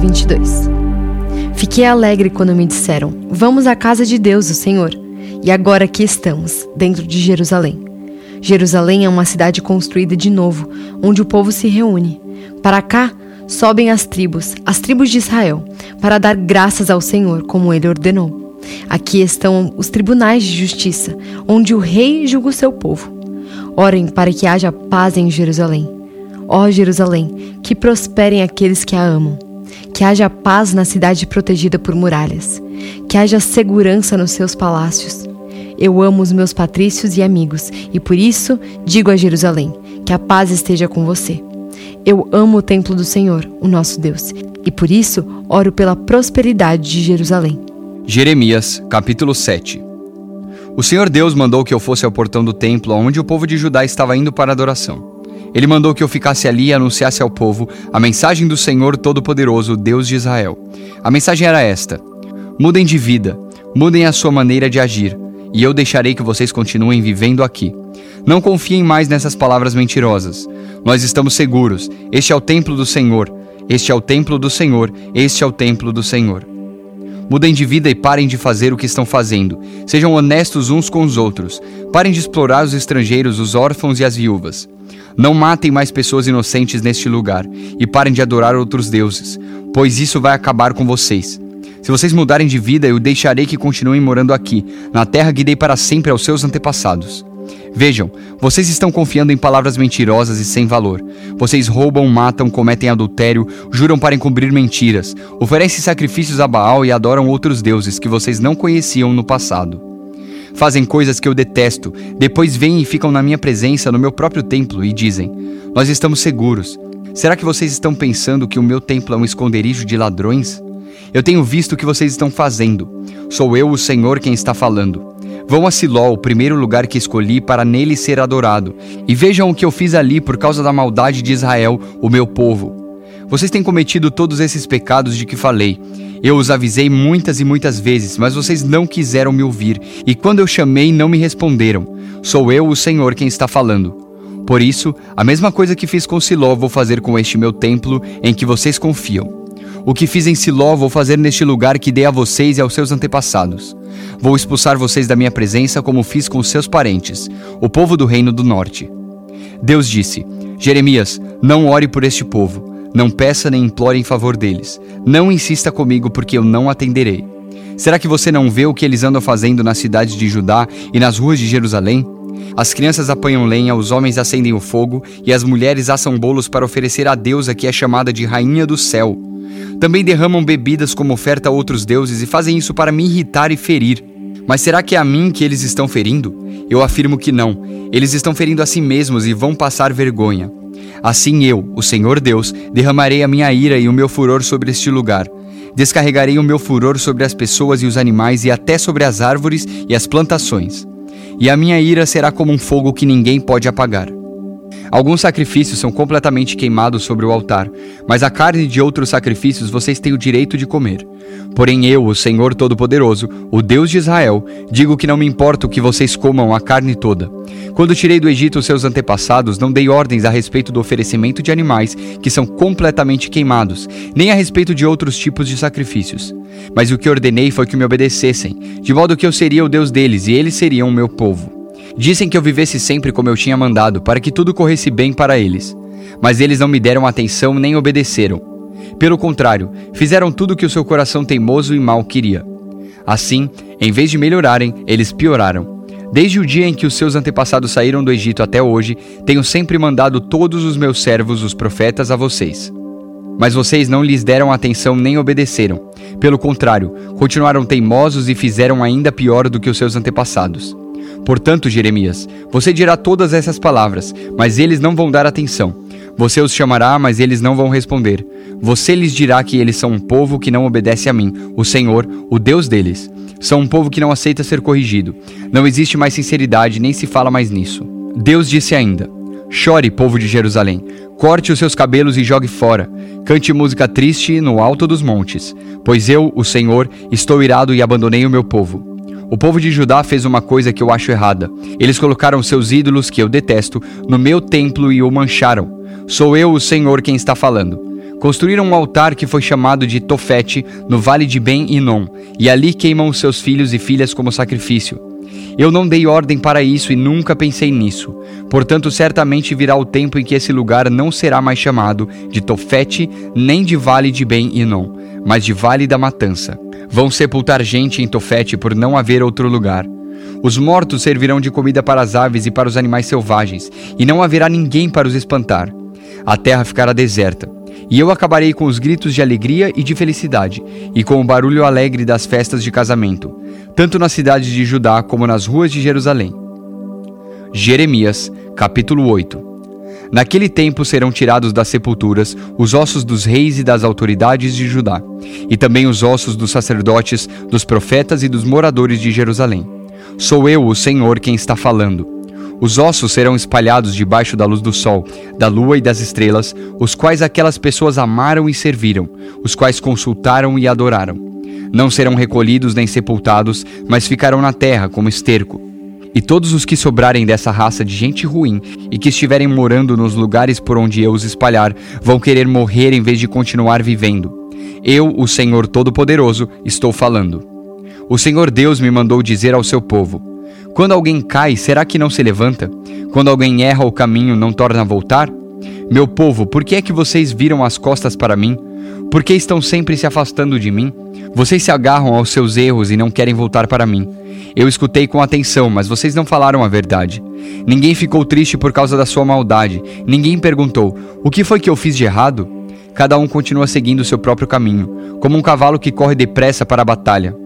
122 Fiquei alegre quando me disseram: Vamos à casa de Deus, o Senhor. E agora aqui estamos, dentro de Jerusalém. Jerusalém é uma cidade construída de novo, onde o povo se reúne. Para cá sobem as tribos, as tribos de Israel, para dar graças ao Senhor, como ele ordenou. Aqui estão os tribunais de justiça, onde o rei julga o seu povo. Orem para que haja paz em Jerusalém. Ó Jerusalém, que prosperem aqueles que a amam. Que haja paz na cidade protegida por muralhas. Que haja segurança nos seus palácios. Eu amo os meus patrícios e amigos, e por isso digo a Jerusalém: que a paz esteja com você. Eu amo o templo do Senhor, o nosso Deus, e por isso oro pela prosperidade de Jerusalém. Jeremias, capítulo 7 O Senhor Deus mandou que eu fosse ao portão do templo, onde o povo de Judá estava indo para a adoração. Ele mandou que eu ficasse ali e anunciasse ao povo a mensagem do Senhor Todo-Poderoso, Deus de Israel. A mensagem era esta: Mudem de vida, mudem a sua maneira de agir, e eu deixarei que vocês continuem vivendo aqui. Não confiem mais nessas palavras mentirosas. Nós estamos seguros. Este é o templo do Senhor. Este é o templo do Senhor. Este é o templo do Senhor. Mudem de vida e parem de fazer o que estão fazendo. Sejam honestos uns com os outros. Parem de explorar os estrangeiros, os órfãos e as viúvas. Não matem mais pessoas inocentes neste lugar e parem de adorar outros deuses, pois isso vai acabar com vocês. Se vocês mudarem de vida, eu deixarei que continuem morando aqui, na terra que dei para sempre aos seus antepassados. Vejam, vocês estão confiando em palavras mentirosas e sem valor. Vocês roubam, matam, cometem adultério, juram para encobrir mentiras, oferecem sacrifícios a Baal e adoram outros deuses que vocês não conheciam no passado. Fazem coisas que eu detesto, depois vêm e ficam na minha presença no meu próprio templo e dizem: Nós estamos seguros. Será que vocês estão pensando que o meu templo é um esconderijo de ladrões? Eu tenho visto o que vocês estão fazendo. Sou eu, o Senhor, quem está falando. Vão a Siló, o primeiro lugar que escolhi para nele ser adorado, e vejam o que eu fiz ali por causa da maldade de Israel, o meu povo. Vocês têm cometido todos esses pecados de que falei. Eu os avisei muitas e muitas vezes, mas vocês não quiseram me ouvir, e quando eu chamei, não me responderam. Sou eu, o Senhor, quem está falando. Por isso, a mesma coisa que fiz com Siló vou fazer com este meu templo em que vocês confiam. O que fiz em Siló vou fazer neste lugar que dei a vocês e aos seus antepassados. Vou expulsar vocês da minha presença como fiz com seus parentes, o povo do reino do norte. Deus disse: Jeremias, não ore por este povo, não peça nem implore em favor deles. Não insista comigo, porque eu não atenderei. Será que você não vê o que eles andam fazendo na cidade de Judá e nas ruas de Jerusalém? As crianças apanham lenha, os homens acendem o fogo e as mulheres assam bolos para oferecer a deusa que é chamada de Rainha do Céu. Também derramam bebidas como oferta a outros deuses e fazem isso para me irritar e ferir. Mas será que é a mim que eles estão ferindo? Eu afirmo que não. Eles estão ferindo a si mesmos e vão passar vergonha. Assim eu, o Senhor Deus, derramarei a minha ira e o meu furor sobre este lugar. Descarregarei o meu furor sobre as pessoas e os animais e até sobre as árvores e as plantações. E a minha ira será como um fogo que ninguém pode apagar. Alguns sacrifícios são completamente queimados sobre o altar, mas a carne de outros sacrifícios vocês têm o direito de comer. Porém, eu, o Senhor Todo-Poderoso, o Deus de Israel, digo que não me importa que vocês comam a carne toda. Quando tirei do Egito os seus antepassados, não dei ordens a respeito do oferecimento de animais que são completamente queimados, nem a respeito de outros tipos de sacrifícios. Mas o que ordenei foi que me obedecessem, de modo que eu seria o Deus deles e eles seriam o meu povo. Dissem que eu vivesse sempre como eu tinha mandado, para que tudo corresse bem para eles. Mas eles não me deram atenção nem obedeceram. Pelo contrário, fizeram tudo o que o seu coração teimoso e mau queria. Assim, em vez de melhorarem, eles pioraram. Desde o dia em que os seus antepassados saíram do Egito até hoje, tenho sempre mandado todos os meus servos, os profetas, a vocês. Mas vocês não lhes deram atenção nem obedeceram. Pelo contrário, continuaram teimosos e fizeram ainda pior do que os seus antepassados. Portanto, Jeremias, você dirá todas essas palavras, mas eles não vão dar atenção. Você os chamará, mas eles não vão responder. Você lhes dirá que eles são um povo que não obedece a mim, o Senhor, o Deus deles. São um povo que não aceita ser corrigido. Não existe mais sinceridade, nem se fala mais nisso. Deus disse ainda: Chore, povo de Jerusalém, corte os seus cabelos e jogue fora. Cante música triste no alto dos montes, pois eu, o Senhor, estou irado e abandonei o meu povo. O povo de Judá fez uma coisa que eu acho errada. Eles colocaram seus ídolos, que eu detesto, no meu templo e o mancharam. Sou eu, o Senhor, quem está falando. Construíram um altar que foi chamado de Tofete, no vale de Ben-Inom, e ali queimam seus filhos e filhas como sacrifício. Eu não dei ordem para isso e nunca pensei nisso. Portanto, certamente virá o tempo em que esse lugar não será mais chamado de Tofete, nem de Vale de Ben-Inom, mas de Vale da Matança. Vão sepultar gente em Tofete por não haver outro lugar. Os mortos servirão de comida para as aves e para os animais selvagens, e não haverá ninguém para os espantar. A terra ficará deserta. E eu acabarei com os gritos de alegria e de felicidade, e com o barulho alegre das festas de casamento, tanto nas cidades de Judá como nas ruas de Jerusalém. Jeremias, capítulo 8 Naquele tempo serão tirados das sepulturas os ossos dos reis e das autoridades de Judá, e também os ossos dos sacerdotes, dos profetas e dos moradores de Jerusalém. Sou eu, o Senhor, quem está falando. Os ossos serão espalhados debaixo da luz do sol, da lua e das estrelas, os quais aquelas pessoas amaram e serviram, os quais consultaram e adoraram. Não serão recolhidos nem sepultados, mas ficarão na terra como esterco. E todos os que sobrarem dessa raça de gente ruim e que estiverem morando nos lugares por onde eu os espalhar, vão querer morrer em vez de continuar vivendo. Eu, o Senhor Todo-Poderoso, estou falando. O Senhor Deus me mandou dizer ao seu povo: quando alguém cai, será que não se levanta? Quando alguém erra o caminho, não torna a voltar? Meu povo, por que é que vocês viram as costas para mim? Por que estão sempre se afastando de mim? Vocês se agarram aos seus erros e não querem voltar para mim. Eu escutei com atenção, mas vocês não falaram a verdade. Ninguém ficou triste por causa da sua maldade. Ninguém perguntou: O que foi que eu fiz de errado? Cada um continua seguindo seu próprio caminho, como um cavalo que corre depressa para a batalha.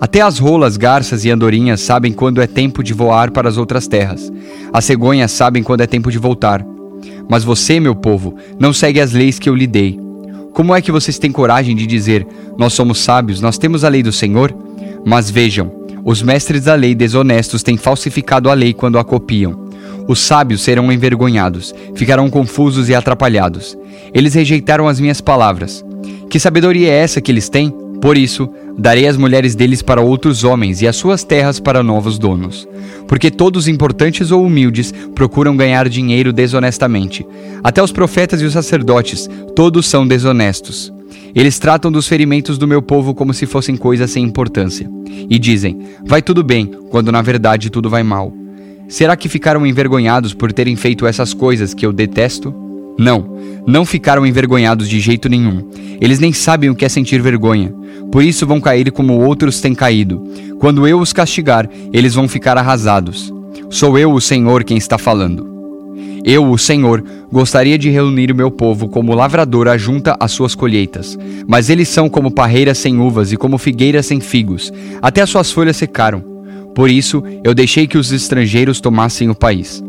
Até as rolas, garças e andorinhas sabem quando é tempo de voar para as outras terras. As cegonhas sabem quando é tempo de voltar. Mas você, meu povo, não segue as leis que eu lhe dei. Como é que vocês têm coragem de dizer: Nós somos sábios, nós temos a lei do Senhor? Mas vejam, os mestres da lei desonestos têm falsificado a lei quando a copiam. Os sábios serão envergonhados, ficarão confusos e atrapalhados. Eles rejeitaram as minhas palavras. Que sabedoria é essa que eles têm? Por isso, darei as mulheres deles para outros homens e as suas terras para novos donos. Porque todos, importantes ou humildes, procuram ganhar dinheiro desonestamente. Até os profetas e os sacerdotes, todos são desonestos. Eles tratam dos ferimentos do meu povo como se fossem coisas sem importância. E dizem: Vai tudo bem, quando na verdade tudo vai mal. Será que ficaram envergonhados por terem feito essas coisas que eu detesto? Não, não ficaram envergonhados de jeito nenhum. Eles nem sabem o que é sentir vergonha. Por isso vão cair como outros têm caído. Quando eu os castigar, eles vão ficar arrasados. Sou eu, o Senhor, quem está falando. Eu, o Senhor, gostaria de reunir o meu povo como lavrador ajunta as suas colheitas, mas eles são como parreiras sem uvas e como figueiras sem figos, até as suas folhas secaram. Por isso, eu deixei que os estrangeiros tomassem o país.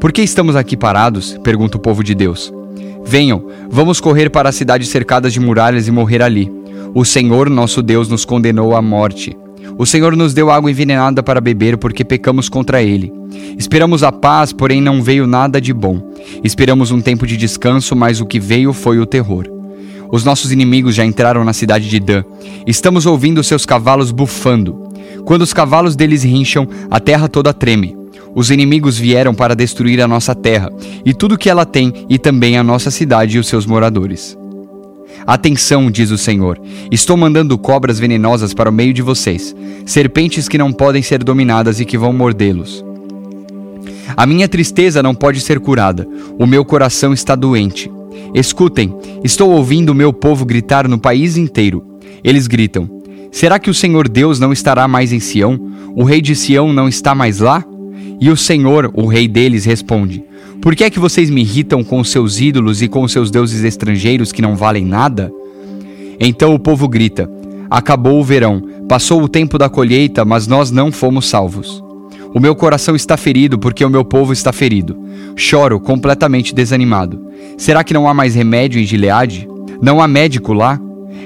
Por que estamos aqui parados? pergunta o povo de Deus. Venham, vamos correr para as cidades cercadas de muralhas e morrer ali. O Senhor, nosso Deus, nos condenou à morte. O Senhor nos deu água envenenada para beber porque pecamos contra ele. Esperamos a paz, porém não veio nada de bom. Esperamos um tempo de descanso, mas o que veio foi o terror. Os nossos inimigos já entraram na cidade de Dan. Estamos ouvindo seus cavalos bufando. Quando os cavalos deles rincham, a terra toda treme. Os inimigos vieram para destruir a nossa terra e tudo que ela tem, e também a nossa cidade e os seus moradores. Atenção, diz o Senhor: estou mandando cobras venenosas para o meio de vocês, serpentes que não podem ser dominadas e que vão mordê-los. A minha tristeza não pode ser curada, o meu coração está doente. Escutem, estou ouvindo o meu povo gritar no país inteiro. Eles gritam: Será que o Senhor Deus não estará mais em Sião? O rei de Sião não está mais lá? E o Senhor, o rei deles, responde: por que é que vocês me irritam com os seus ídolos e com os seus deuses estrangeiros que não valem nada? Então o povo grita: Acabou o verão, passou o tempo da colheita, mas nós não fomos salvos. O meu coração está ferido porque o meu povo está ferido. Choro, completamente desanimado. Será que não há mais remédio em Gileade? Não há médico lá?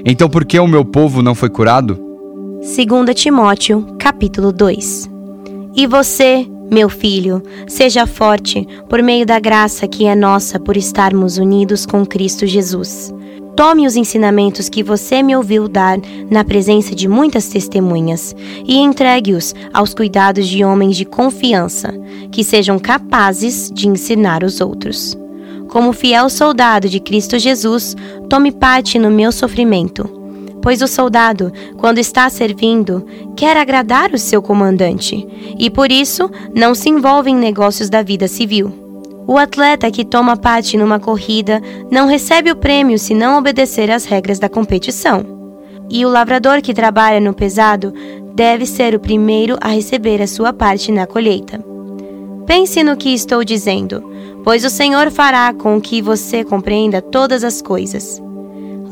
Então por que o meu povo não foi curado? 2 Timóteo, capítulo 2 E você, meu filho, seja forte por meio da graça que é nossa por estarmos unidos com Cristo Jesus. Tome os ensinamentos que você me ouviu dar na presença de muitas testemunhas e entregue-os aos cuidados de homens de confiança, que sejam capazes de ensinar os outros. como fiel soldado de Cristo Jesus, tome parte no meu sofrimento. Pois o soldado, quando está servindo, quer agradar o seu comandante e por isso não se envolve em negócios da vida civil. O atleta que toma parte numa corrida não recebe o prêmio se não obedecer às regras da competição. E o lavrador que trabalha no pesado deve ser o primeiro a receber a sua parte na colheita. Pense no que estou dizendo, pois o Senhor fará com que você compreenda todas as coisas.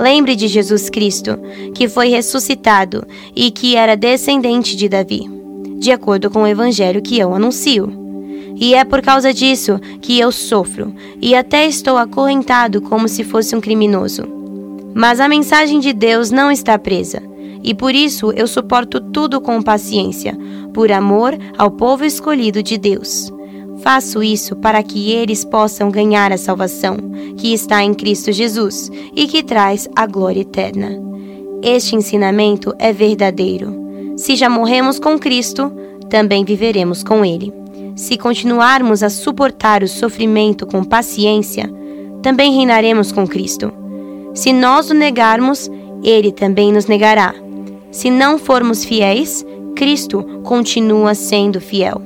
Lembre de Jesus Cristo, que foi ressuscitado e que era descendente de Davi, de acordo com o evangelho que eu anuncio. E é por causa disso que eu sofro e até estou acorrentado como se fosse um criminoso. Mas a mensagem de Deus não está presa, e por isso eu suporto tudo com paciência, por amor ao povo escolhido de Deus. Faço isso para que eles possam ganhar a salvação que está em Cristo Jesus e que traz a glória eterna. Este ensinamento é verdadeiro. Se já morremos com Cristo, também viveremos com Ele. Se continuarmos a suportar o sofrimento com paciência, também reinaremos com Cristo. Se nós o negarmos, Ele também nos negará. Se não formos fiéis, Cristo continua sendo fiel,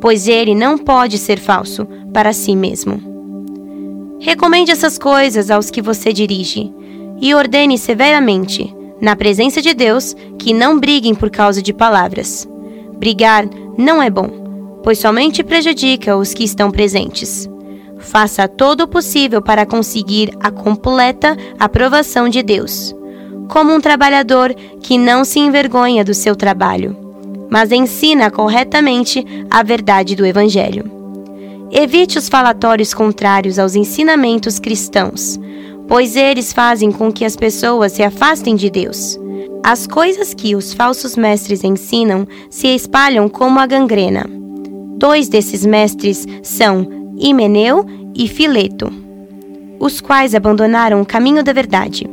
pois Ele não pode ser falso para si mesmo. Recomende essas coisas aos que você dirige e ordene severamente, na presença de Deus, que não briguem por causa de palavras. Brigar não é bom pois somente prejudica os que estão presentes. Faça todo o possível para conseguir a completa aprovação de Deus, como um trabalhador que não se envergonha do seu trabalho, mas ensina corretamente a verdade do Evangelho. Evite os falatórios contrários aos ensinamentos cristãos, pois eles fazem com que as pessoas se afastem de Deus. As coisas que os falsos mestres ensinam se espalham como a gangrena. Dois desses mestres são Himeneu e Fileto, os quais abandonaram o caminho da verdade.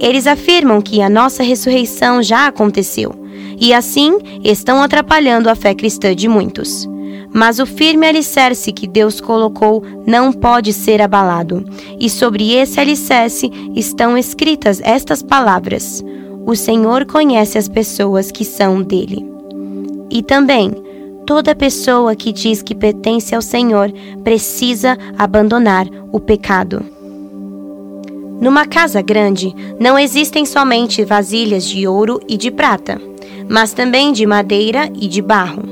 Eles afirmam que a nossa ressurreição já aconteceu e assim estão atrapalhando a fé cristã de muitos. Mas o firme alicerce que Deus colocou não pode ser abalado, e sobre esse alicerce estão escritas estas palavras: O Senhor conhece as pessoas que são dele. E também, Toda pessoa que diz que pertence ao Senhor precisa abandonar o pecado. Numa casa grande, não existem somente vasilhas de ouro e de prata, mas também de madeira e de barro.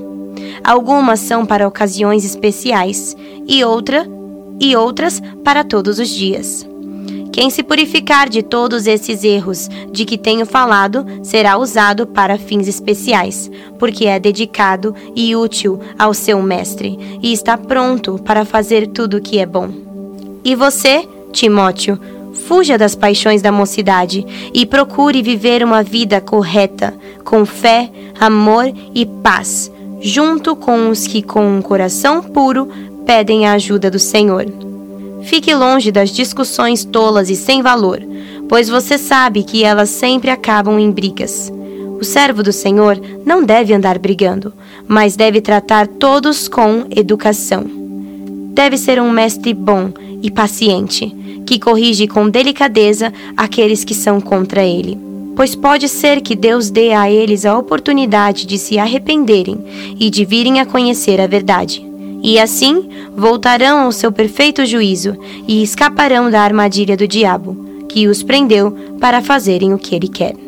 Algumas são para ocasiões especiais e outra e outras para todos os dias. Quem se purificar de todos esses erros de que tenho falado será usado para fins especiais, porque é dedicado e útil ao seu mestre e está pronto para fazer tudo o que é bom. E você, Timóteo, fuja das paixões da mocidade e procure viver uma vida correta, com fé, amor e paz, junto com os que com um coração puro pedem a ajuda do Senhor. Fique longe das discussões tolas e sem valor, pois você sabe que elas sempre acabam em brigas. O servo do Senhor não deve andar brigando, mas deve tratar todos com educação. Deve ser um mestre bom e paciente, que corrige com delicadeza aqueles que são contra ele. Pois pode ser que Deus dê a eles a oportunidade de se arrependerem e de virem a conhecer a verdade. E assim voltarão ao seu perfeito juízo e escaparão da armadilha do diabo, que os prendeu para fazerem o que ele quer.